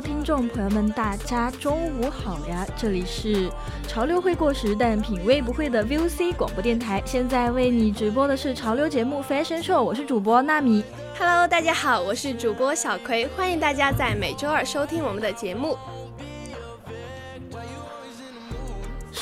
听众朋友们，大家中午好呀！这里是潮流会过时，但品味不会的 VOC 广播电台。现在为你直播的是潮流节目 Fashion Show，我是主播纳米。Hello，大家好，我是主播小葵，欢迎大家在每周二收听我们的节目。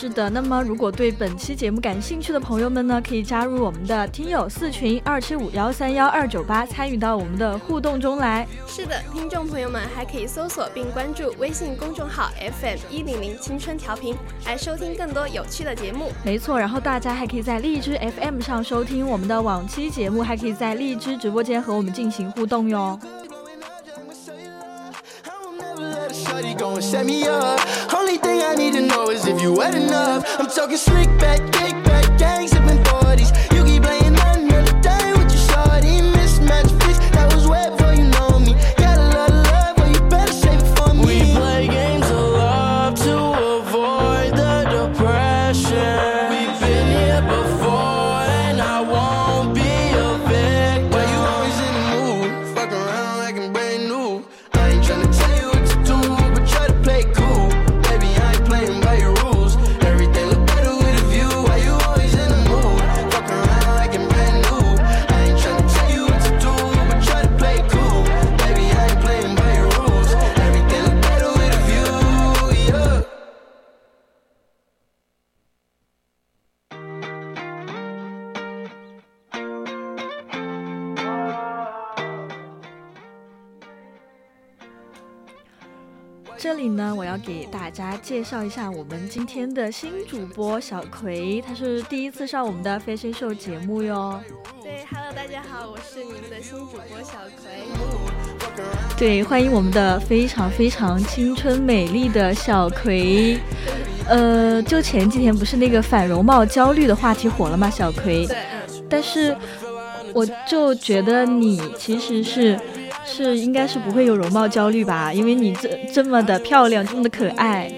是的，那么如果对本期节目感兴趣的朋友们呢，可以加入我们的听友四群二七五幺三幺二九八，参与到我们的互动中来。是的，听众朋友们还可以搜索并关注微信公众号 FM 一零零青春调频，来收听更多有趣的节目。没错，然后大家还可以在荔枝 FM 上收听我们的往期节目，还可以在荔枝直播间和我们进行互动哟。Gon' set me up. Only thing I need to know is if you wet enough. I'm talking slick back, kick 呢，我要给大家介绍一下我们今天的新主播小葵，她是第一次上我们的 Fashion Show 节目哟。对，Hello，大家好，我是你们的新主播小葵。对，欢迎我们的非常非常青春美丽的小葵。呃，就前几天不是那个反容貌焦虑的话题火了吗？小葵。对，但是我就觉得你其实是。是，应该是不会有容貌焦虑吧？因为你这这么的漂亮，这么的可爱。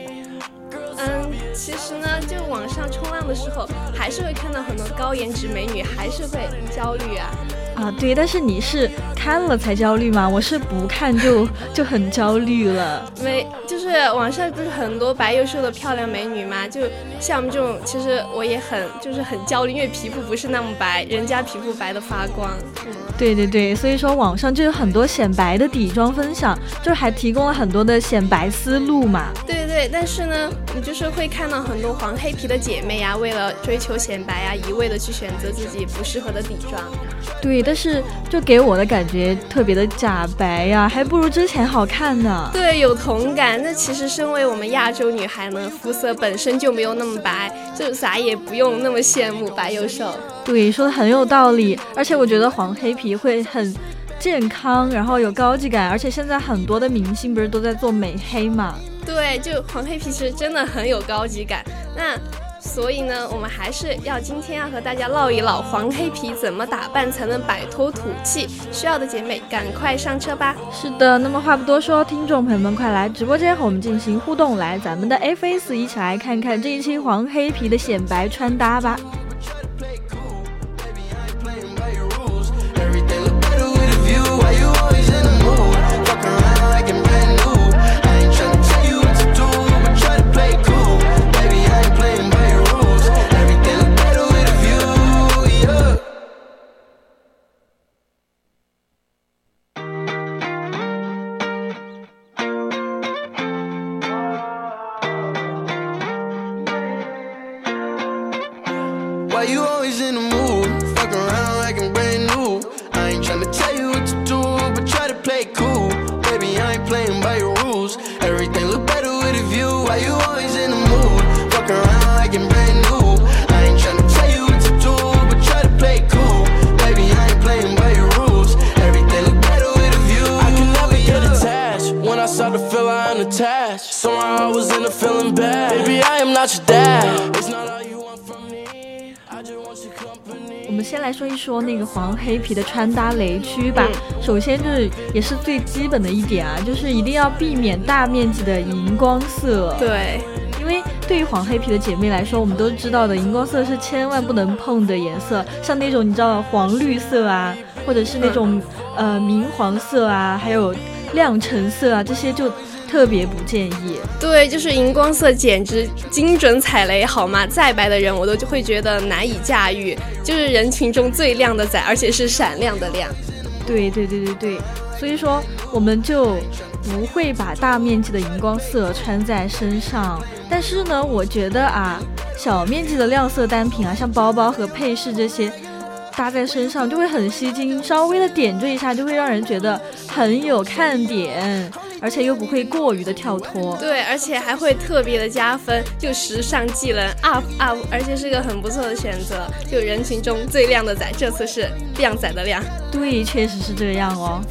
嗯，其实呢，就网上冲浪的时候，还是会看到很多高颜值美女，还是会焦虑啊。啊，对，但是你是看了才焦虑吗？我是不看就就很焦虑了。没，就是网上不是很多白又瘦的漂亮美女吗？就像我们这种，其实我也很就是很焦虑，因为皮肤不是那么白，人家皮肤白的发光。对对对，所以说网上就有很多显白的底妆分享，就是还提供了很多的显白思路嘛。对对对，但是呢，你就是会看到很多黄黑皮的姐妹呀，为了追求显白呀，一味的去选择自己不适合的底妆。对，但是就给我的感觉特别的假白呀，还不如之前好看呢。对，有同感。那其实身为我们亚洲女孩呢，肤色本身就没有那么白，就啥也不用那么羡慕白又瘦。对，说的很有道理。而且我觉得黄黑皮会很健康，然后有高级感。而且现在很多的明星不是都在做美黑嘛？对，就黄黑皮其实真的很有高级感。那所以呢，我们还是要今天要和大家唠一唠黄黑皮怎么打扮才能摆脱土气。需要的姐妹赶快上车吧。是的，那么话不多说，听众朋友们快来直播间和我们进行互动，来咱们的 F S 一起来看看这一期黄黑皮的显白穿搭吧。说那个黄黑皮的穿搭雷区吧。首先就是也是最基本的一点啊，就是一定要避免大面积的荧光色。对，因为对于黄黑皮的姐妹来说，我们都知道的，荧光色是千万不能碰的颜色。像那种你知道黄绿色啊，或者是那种呃明黄色啊，还有亮橙色啊，这些就。特别不建议，对，就是荧光色简直精准踩雷，好吗？再白的人我都就会觉得难以驾驭，就是人群中最亮的仔，而且是闪亮的亮。对对对对对，所以说我们就不会把大面积的荧光色穿在身上。但是呢，我觉得啊，小面积的亮色单品啊，像包包和配饰这些，搭在身上就会很吸睛，稍微的点缀一下就会让人觉得很有看点。而且又不会过于的跳脱，对，而且还会特别的加分，就时尚技能 up up，而且是个很不错的选择，就人群中最靓的仔，这次是靓仔的靓，对，确实是这样哦。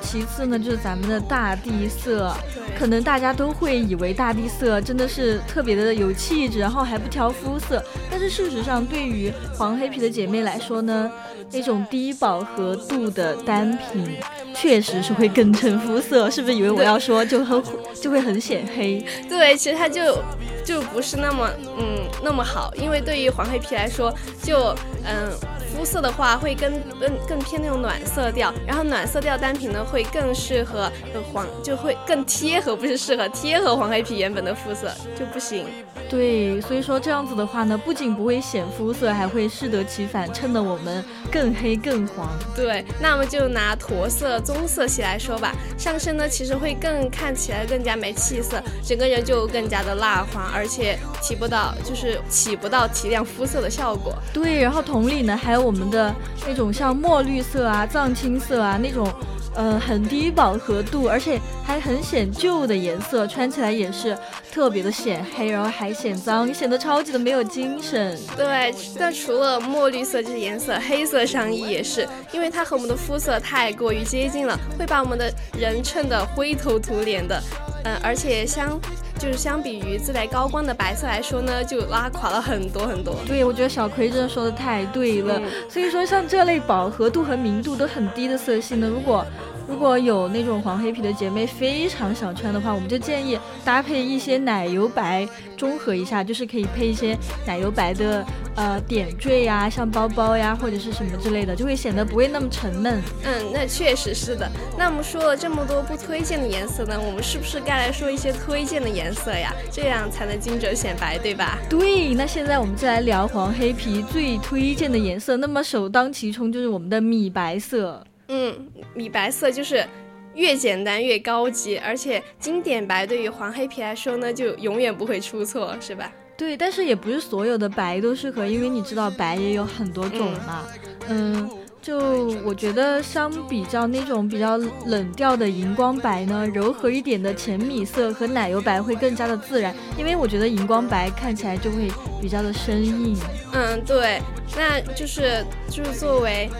其次呢，就是咱们的大地色，可能大家都会以为大地色真的是特别的有气质，然后还不挑肤色。但是事实上，对于黄黑皮的姐妹来说呢，那种低饱和度的单品确实是会更衬肤色。是不是以为我要说就很就会很显黑？对，其实它就就不是那么嗯那么好，因为对于黄黑皮来说，就嗯。肤色的话会更更更偏那种暖色调，然后暖色调单品呢会更适合黄，就会更贴合，不是适合贴合黄黑皮原本的肤色就不行。对，所以说这样子的话呢，不仅不会显肤色，还会适得其反，衬得我们更黑更黄。对，那么就拿驼色、棕色系来说吧，上身呢其实会更看起来更加没气色，整个人就更加的蜡黄，而且起不到就是起不到提亮肤色的效果。对，然后同理呢，还有我们的那种像墨绿色啊、藏青色啊那种。呃，很低饱和度，而且还很显旧的颜色，穿起来也是特别的显黑，然后还显脏，显得超级的没有精神。对，那除了墨绿色这些颜色，黑色上衣也是，因为它和我们的肤色太过于接近了，会把我们的人衬得灰头土脸的。嗯，而且相就是相比于自带高光的白色来说呢，就拉垮了很多很多。对，我觉得小葵真的说的太对了。所以说，像这类饱和度和明度都很低的色系呢，如果如果有那种黄黑皮的姐妹非常想穿的话，我们就建议搭配一些奶油白，中和一下，就是可以配一些奶油白的呃点缀呀，像包包呀或者是什么之类的，就会显得不会那么沉闷。嗯，那确实是的。那我们说了这么多不推荐的颜色呢，我们是不是该来说一些推荐的颜色呀？这样才能精准显白，对吧？对，那现在我们就来聊黄黑皮最推荐的颜色。那么首当其冲就是我们的米白色。嗯，米白色就是越简单越高级，而且经典白对于黄黑皮来说呢，就永远不会出错，是吧？对，但是也不是所有的白都适合，因为你知道白也有很多种嘛。嗯，就我觉得相比较那种比较冷调的荧光白呢，柔和一点的浅米色和奶油白会更加的自然，因为我觉得荧光白看起来就会比较的生硬。嗯，对，那就是就是作为。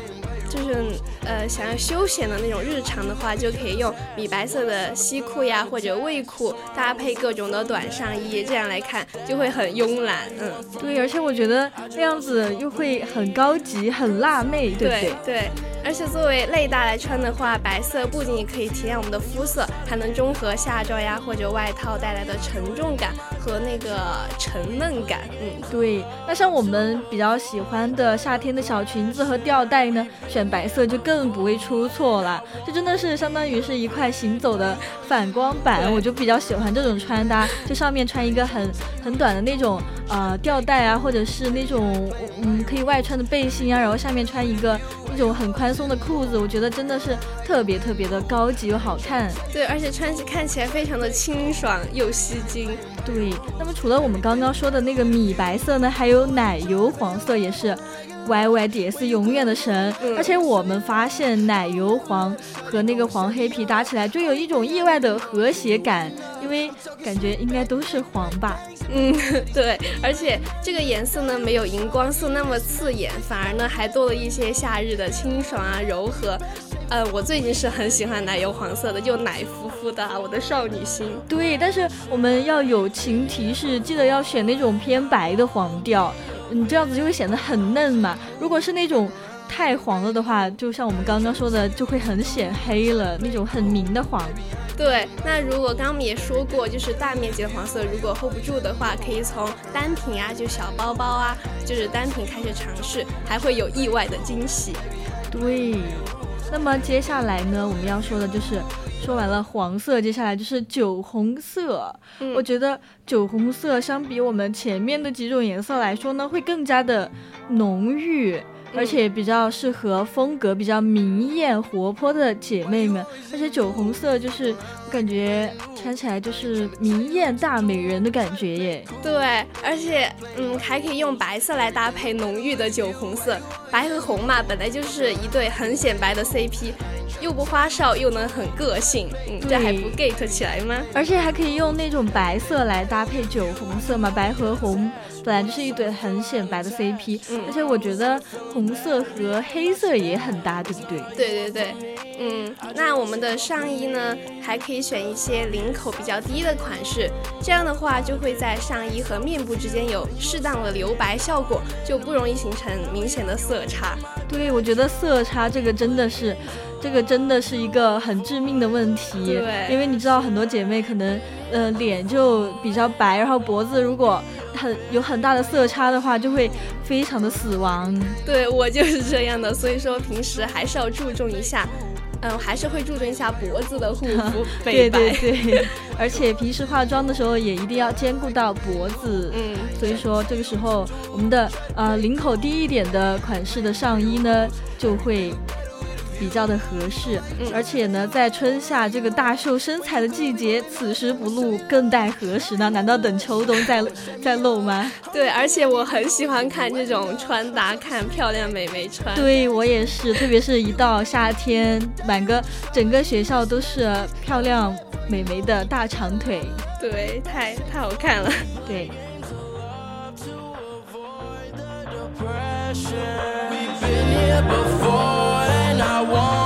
就是呃，想要休闲的那种日常的话，就可以用米白色的西裤呀，或者卫裤搭配各种的短上衣，这样来看就会很慵懒。嗯，对，而且我觉得那样子又会很高级、很辣妹，对不对？对。而且作为内搭来穿的话，白色不仅可以提亮我们的肤色，还能中和夏装呀或者外套带来的沉重感和那个沉闷感。嗯，对。那像我们比较喜欢的夏天的小裙子和吊带呢，选白色就更不会出错了。这真的是相当于是一块行走的反光板，我就比较喜欢这种穿搭，就上面穿一个很很短的那种呃吊带啊，或者是那种嗯可以外穿的背心啊，然后下面穿一个那种很宽。松的裤子，我觉得真的是特别特别的高级又好看。对，而且穿起看起来非常的清爽又吸睛。对，那么除了我们刚刚说的那个米白色呢，还有奶油黄色也是。Y Y D S 永远的神，而且我们发现奶油黄和那个黄黑皮搭起来就有一种意外的和谐感，因为感觉应该都是黄吧。嗯，对，而且这个颜色呢没有荧光色那么刺眼，反而呢还多了一些夏日的清爽啊柔和。呃，我最近是很喜欢奶油黄色的，就奶乎乎的，我的少女心。对，但是我们要友情提示，记得要选那种偏白的黄调。你这样子就会显得很嫩嘛。如果是那种太黄了的话，就像我们刚刚说的，就会很显黑了，那种很明的黄。对，那如果刚刚我们也说过，就是大面积的黄色，如果 hold 不住的话，可以从单品啊，就小包包啊，就是单品开始尝试，还会有意外的惊喜。对，那么接下来呢，我们要说的就是。说完了黄色，接下来就是酒红色。我觉得酒红色相比我们前面的几种颜色来说呢，会更加的浓郁。而且比较适合风格比较明艳活泼的姐妹们，而且酒红色就是我感觉穿起来就是明艳大美人的感觉耶。对，而且嗯还可以用白色来搭配浓郁的酒红色，白和红嘛本来就是一对很显白的 CP，又不花哨又能很个性，嗯这还不 get 起来吗？而且还可以用那种白色来搭配酒红色嘛，白和红。本来就是一对很显白的 CP，而且我觉得红色和黑色也很搭，对不对？对对对，嗯，那我们的上衣呢，还可以选一些领口比较低的款式，这样的话就会在上衣和面部之间有适当的留白效果，就不容易形成明显的色差。对，我觉得色差这个真的是。这个真的是一个很致命的问题，对，因为你知道很多姐妹可能，呃，脸就比较白，然后脖子如果很有很大的色差的话，就会非常的死亡。对我就是这样的，所以说平时还是要注重一下，嗯，还是会注重一下脖子的护肤。对对对，而且平时化妆的时候也一定要兼顾到脖子。嗯，所以说这个时候我们的呃领口低一点的款式的上衣呢，就会。比较的合适，而且呢，在春夏这个大秀身材的季节，此时不露更待何时呢？难道等秋冬再再 露吗？对，而且我很喜欢看这种穿搭，看漂亮美眉穿。对我也是，特别是一到夏天，满个整个学校都是漂亮美眉的大长腿。对，太太好看了。对。want.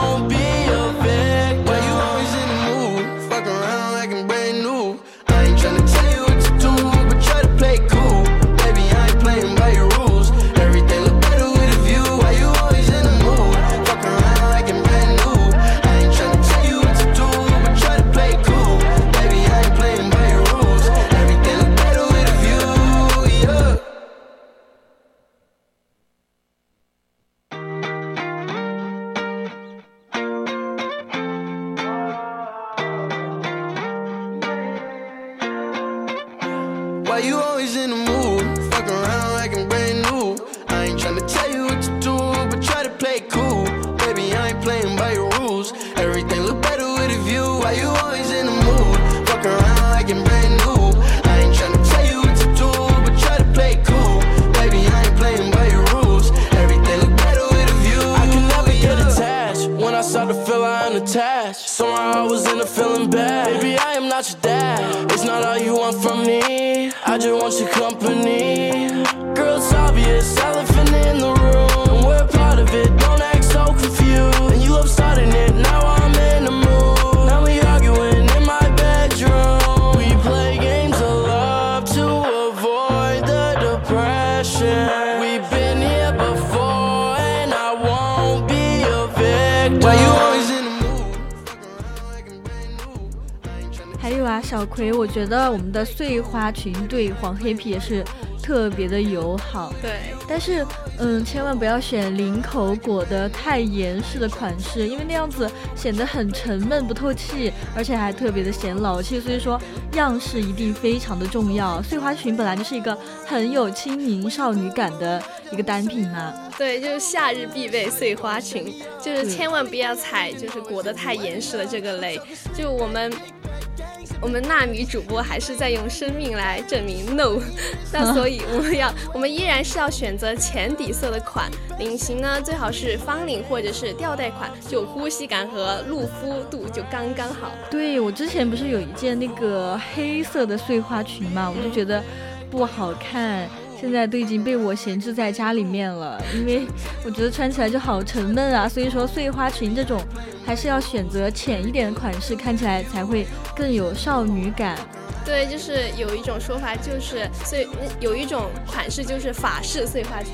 just want you to come. 还有啊，小葵，我觉得我们的碎花裙对黄黑皮也是特别的友好。对，但是，嗯，千万不要选领口裹得太严实的款式，因为那样子显得很沉闷不透气，而且还特别的显老气。所以说，样式一定非常的重要。碎花裙本来就是一个很有轻盈少女感的一个单品嘛。对，就是夏日必备碎花裙，就是千万不要踩，就是裹得太严实的这个雷。就我们。我们纳米主播还是在用生命来证明 no，那所以我们要，我们依然是要选择浅底色的款，领型呢最好是方领或者是吊带款，就呼吸感和露肤度就刚刚好。对我之前不是有一件那个黑色的碎花裙嘛，我就觉得不好看。现在都已经被我闲置在家里面了，因为我觉得穿起来就好沉闷啊。所以说碎花裙这种还是要选择浅一点的款式，看起来才会更有少女感。对，就是有一种说法，就是碎有一种款式就是法式碎花裙。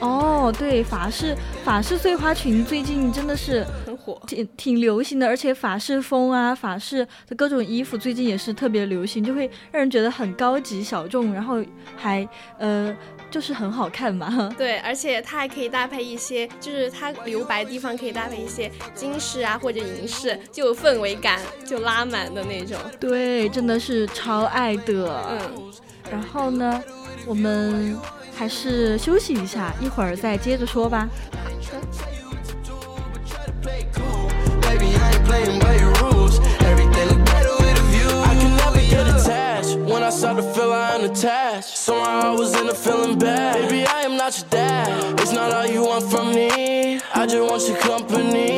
哦，对，法式法式碎花裙最近真的是很火，挺挺流行的，而且法式风啊，法式的各种衣服最近也是特别流行，就会让人觉得很高级小众，然后还呃。就是很好看嘛，对，而且它还可以搭配一些，就是它留白地方可以搭配一些金饰啊或者银饰，就氛围感就拉满的那种。对，真的是超爱的。嗯，然后呢，我们还是休息一下，一会儿再接着说吧。Baby, I ain't playing by your rules. Everything better with a view. I can never get attached. When I start to feel I am attached, somehow I was in a feeling bad. Baby, I am not your dad. It's not all you want from me. I just want your company.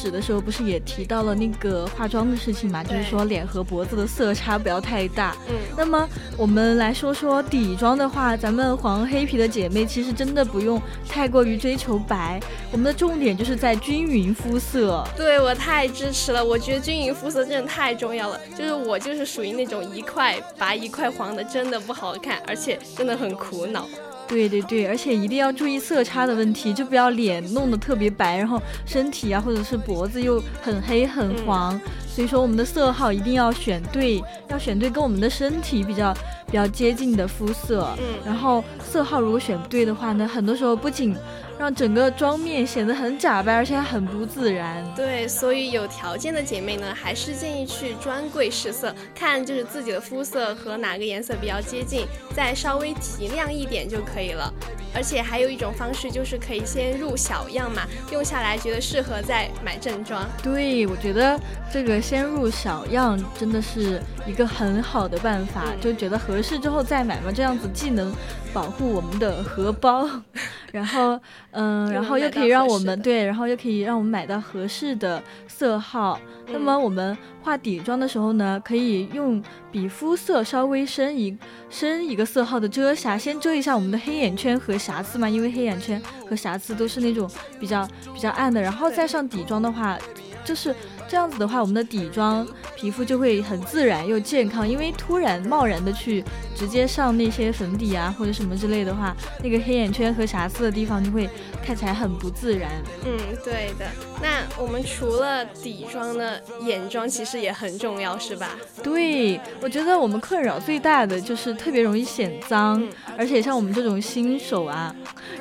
始的时候不是也提到了那个化妆的事情嘛？就是说脸和脖子的色差不要太大。嗯，那么我们来说说底妆的话，咱们黄黑皮的姐妹其实真的不用太过于追求白，我们的重点就是在均匀肤色。对我太支持了，我觉得均匀肤色真的太重要了。就是我就是属于那种一块白一块黄的，真的不好看，而且真的很苦恼。对对对，而且一定要注意色差的问题，就不要脸弄得特别白，然后身体啊或者是脖子又很黑很黄。所以说我们的色号一定要选对，要选对跟我们的身体比较比较接近的肤色。嗯，然后色号如果选不对的话呢，很多时候不仅让整个妆面显得很假白，而且还很不自然。对，所以有条件的姐妹呢，还是建议去专柜试色，看就是自己的肤色和哪个颜色比较接近，再稍微提亮一点就可以了。而且还有一种方式，就是可以先入小样嘛，用下来觉得适合再买正装。对，我觉得这个先入小样真的是一个很好的办法，就觉得合适之后再买嘛，这样子既能保护我们的荷包，然后嗯，然后又可以让我们对，然后又可以让我们买到合适的色号。那么我们画底妆的时候呢，可以用比肤色稍微深一深一个色号的遮瑕，先遮一下我们的黑眼圈和瑕疵嘛，因为黑眼圈和瑕疵都是那种比较比较暗的，然后再上底妆的话，就是这样子的话，我们的底妆皮肤就会很自然又健康，因为突然贸然的去直接上那些粉底啊或者什么之类的话，那个黑眼圈和瑕疵的地方就会看起来很不自然。嗯，对的。那我们除了底妆呢，眼妆其实也很重要，是吧？对，我觉得我们困扰最大的就是特别容易显脏，而且像我们这种新手啊，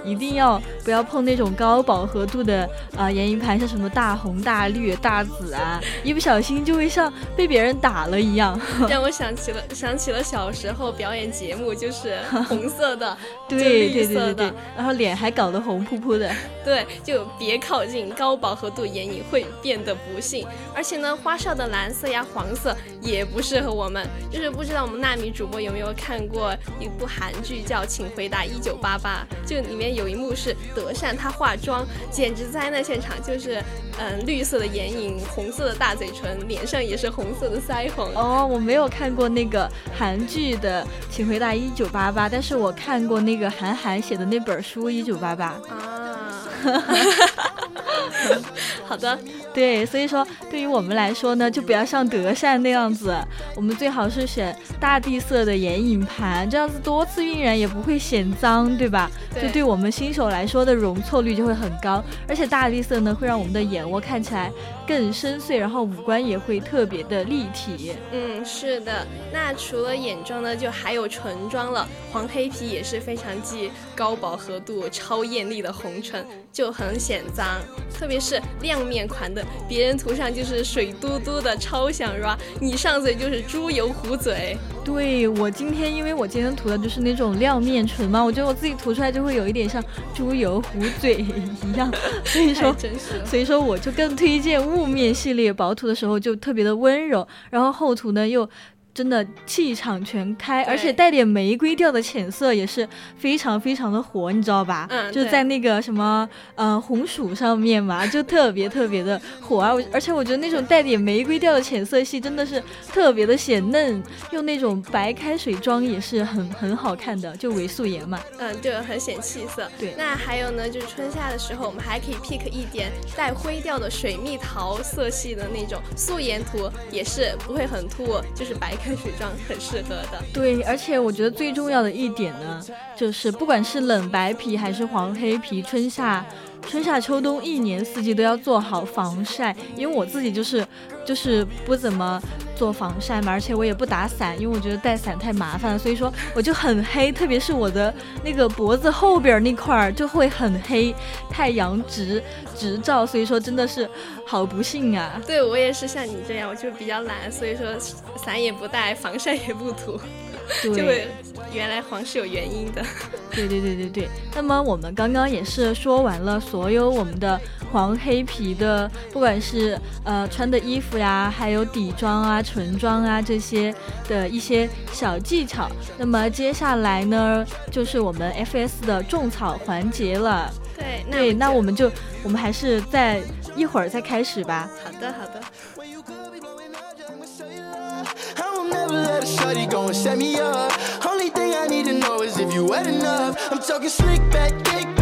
一定要不要碰那种高饱和度的啊眼影盘，像什么大红大绿、大紫啊。啊，一不小心就会像被别人打了一样。让我想起了想起了小时候表演节目，就是红色的，对对对对对，然后脸还搞得红扑扑的。对，就别靠近，高饱和度眼影会变得不幸。而且呢，花哨的蓝色呀、黄色也不适合我们。就是不知道我们纳米主播有没有看过一部韩剧叫《请回答一九八八》，就里面有一幕是德善她化妆，简直灾难现场，就是嗯绿色的眼影，红色的大嘴唇，脸上也是红色的腮红。哦，我没有看过那个韩剧的《请回答一九八八》，但是我看过那个韩寒写的那本书《一九八八》啊。好的。对，所以说对于我们来说呢，就不要像德善那样子，我们最好是选大地色的眼影盘，这样子多次晕染也不会显脏，对吧？对。就对我们新手来说的容错率就会很高，而且大地色呢会让我们的眼窝看起来更深邃，然后五官也会特别的立体。嗯，是的。那除了眼妆呢，就还有唇妆了。黄黑皮也是非常既高饱和度、超艳丽的红唇，就很显脏，特别是亮面款的。别人涂上就是水嘟嘟的，超想 r 你上嘴就是猪油糊嘴。对我今天，因为我今天涂的就是那种亮面唇嘛，我觉得我自己涂出来就会有一点像猪油糊嘴一样，所以说，所以说我就更推荐雾面系列，薄涂的时候就特别的温柔，然后厚涂呢又。真的气场全开，而且带点玫瑰调的浅色也是非常非常的火，你知道吧？嗯，就在那个什么呃红薯上面嘛，就特别特别的火啊！而且我觉得那种带点玫瑰调的浅色系真的是特别的显嫩，用那种白开水妆也是很很好看的，就伪素颜嘛。嗯，对很显气色。对，那还有呢，就是春夏的时候，我们还可以 pick 一点带灰调的水蜜桃色系的那种素颜图，也是不会很突兀，就是白开。水妆很适合的，对，而且我觉得最重要的一点呢，就是不管是冷白皮还是黄黑皮，春夏。春夏秋冬一年四季都要做好防晒，因为我自己就是就是不怎么做防晒嘛，而且我也不打伞，因为我觉得带伞太麻烦了，所以说我就很黑，特别是我的那个脖子后边那块儿就会很黑，太阳直直照，所以说真的是好不幸啊。对我也是像你这样，我就比较懒，所以说伞也不带，防晒也不涂。对，原来黄是有原因的。对对对对对。那么我们刚刚也是说完了所有我们的黄黑皮的，不管是呃穿的衣服呀，还有底妆啊、唇妆啊这些的一些小技巧。那么接下来呢，就是我们 FS 的种草环节了。对，对，那我们就我们还是在一会儿再开始吧。好的，好的。Let a shorty go and set me up. Only thing I need to know is if you wet enough. I'm talking slick back, kick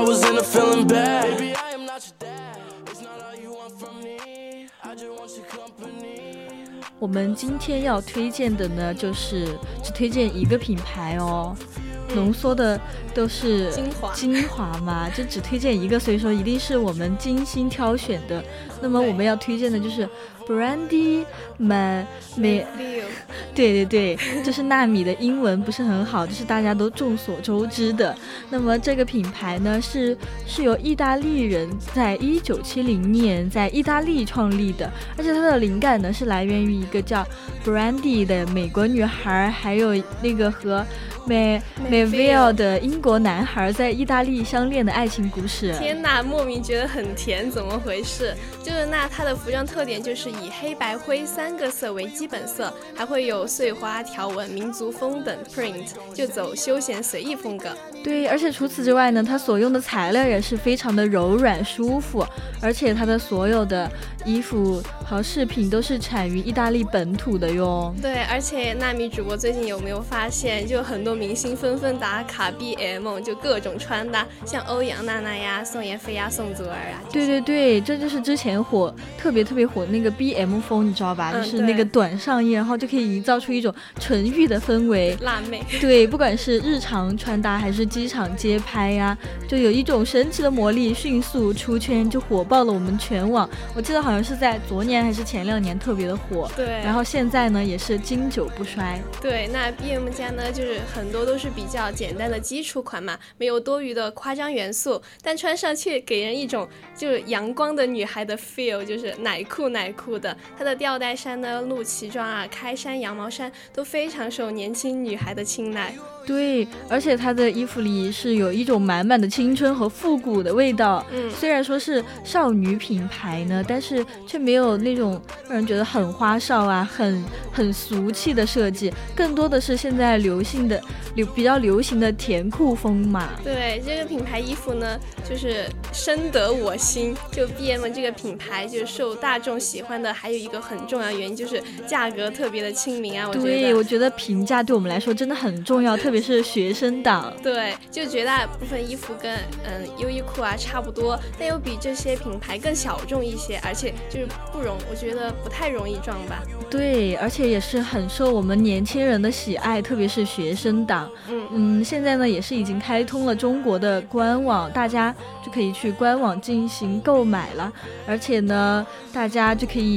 I was in a feeling bad. Baby, I am not your dad. It's not all you want from me. I just want your company. 我们今天要推荐的呢，就是只推荐一个品牌哦，浓缩的都是精华精华嘛，就只推荐一个，所以说一定是我们精心挑选的。那么我们要推荐的就是 Brandy Man Me。对对对，就是纳米的英文不是很好，这是大家都众所周知的。那么这个品牌呢，是是由意大利人在一九七零年在意大利创立的，而且它的灵感呢是来源于一个叫 Brandy 的美国女孩，还有那个和 May Mayville 的英国男孩在意大利相恋的爱情故事。天呐，莫名觉得很甜，怎么回事？就是那它的服装特点就是以黑白灰三个色为基本色，还会有碎花条纹、民族风等 print，就走休闲随意风格。对，而且除此之外呢，它所用的材料也是非常的柔软舒服，而且它的所有的衣服和饰品都是产于意大利本土的哟。对，而且纳米主播最近有没有发现，就很多明星纷纷打卡 BM，就各种穿搭，像欧阳娜娜呀、宋妍霏呀、宋祖儿啊。对对对，这就是之前火特别特别火那个 BM 风，你知道吧？嗯就是那个短上衣，然后就可以营造出一种纯欲的氛围。辣妹，对，不管是日常穿搭还是机场街拍呀、就有一种神奇的魔力，迅速出圈，就火爆了我们全网。我记得好像是在昨年还是前两年特别的火。对，然后现在呢，也是经久不衰。对，那 BM 家呢，就是很多都是比较简单的基础款嘛，没有多余的夸张元素，但穿上却给人一种就是阳光的女孩的 feel，就是奶酷奶酷的。它的吊带衫呢、露脐装啊、开衫、羊毛衫都非常受年轻女孩的青睐。对，而且她的衣服里是有一种满满的青春和复古的味道。嗯，虽然说是少女品牌呢，但是却没有那种让人觉得很花哨啊、很很俗气的设计，更多的是现在流行的流比较流行的甜酷风嘛。对这个品牌衣服呢，就是深得我心。就 BM 这个品牌，就是受大众喜欢的，还有一个很重要的原因就是价格特别的亲民啊。我觉对，我觉得平价对我们来说真的很重要，特别是学生党。对，就绝大部分衣服跟嗯优衣库啊差不多，但又比这些品牌更小众一些，而且就是不容，我觉得不太容易撞吧。对，而且也是很受我们年轻人的喜爱，特别是学生党。嗯，嗯，现在呢也是已经开通了中国的官网，大家就可以去官网进行购买了。而且呢，大家就可以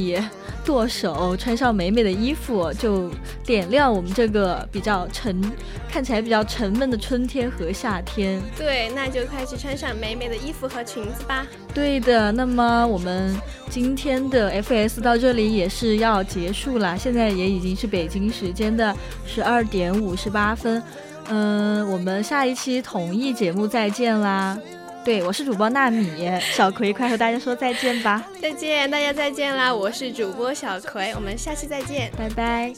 剁手，穿上美美的衣服，就点亮我们这个比较沉、看起来比较沉闷的春天和夏天。对，那就快去穿上美美的衣服和裙子吧。对的，那么我们今天的 FS 到这里也是要结束了，现在也已经是北京时间的十二点五十八分。嗯，我们下一期同一节目再见啦！对，我是主播纳米，小葵，快和大家说再见吧，再见，大家再见啦！我是主播小葵，我们下期再见。拜拜。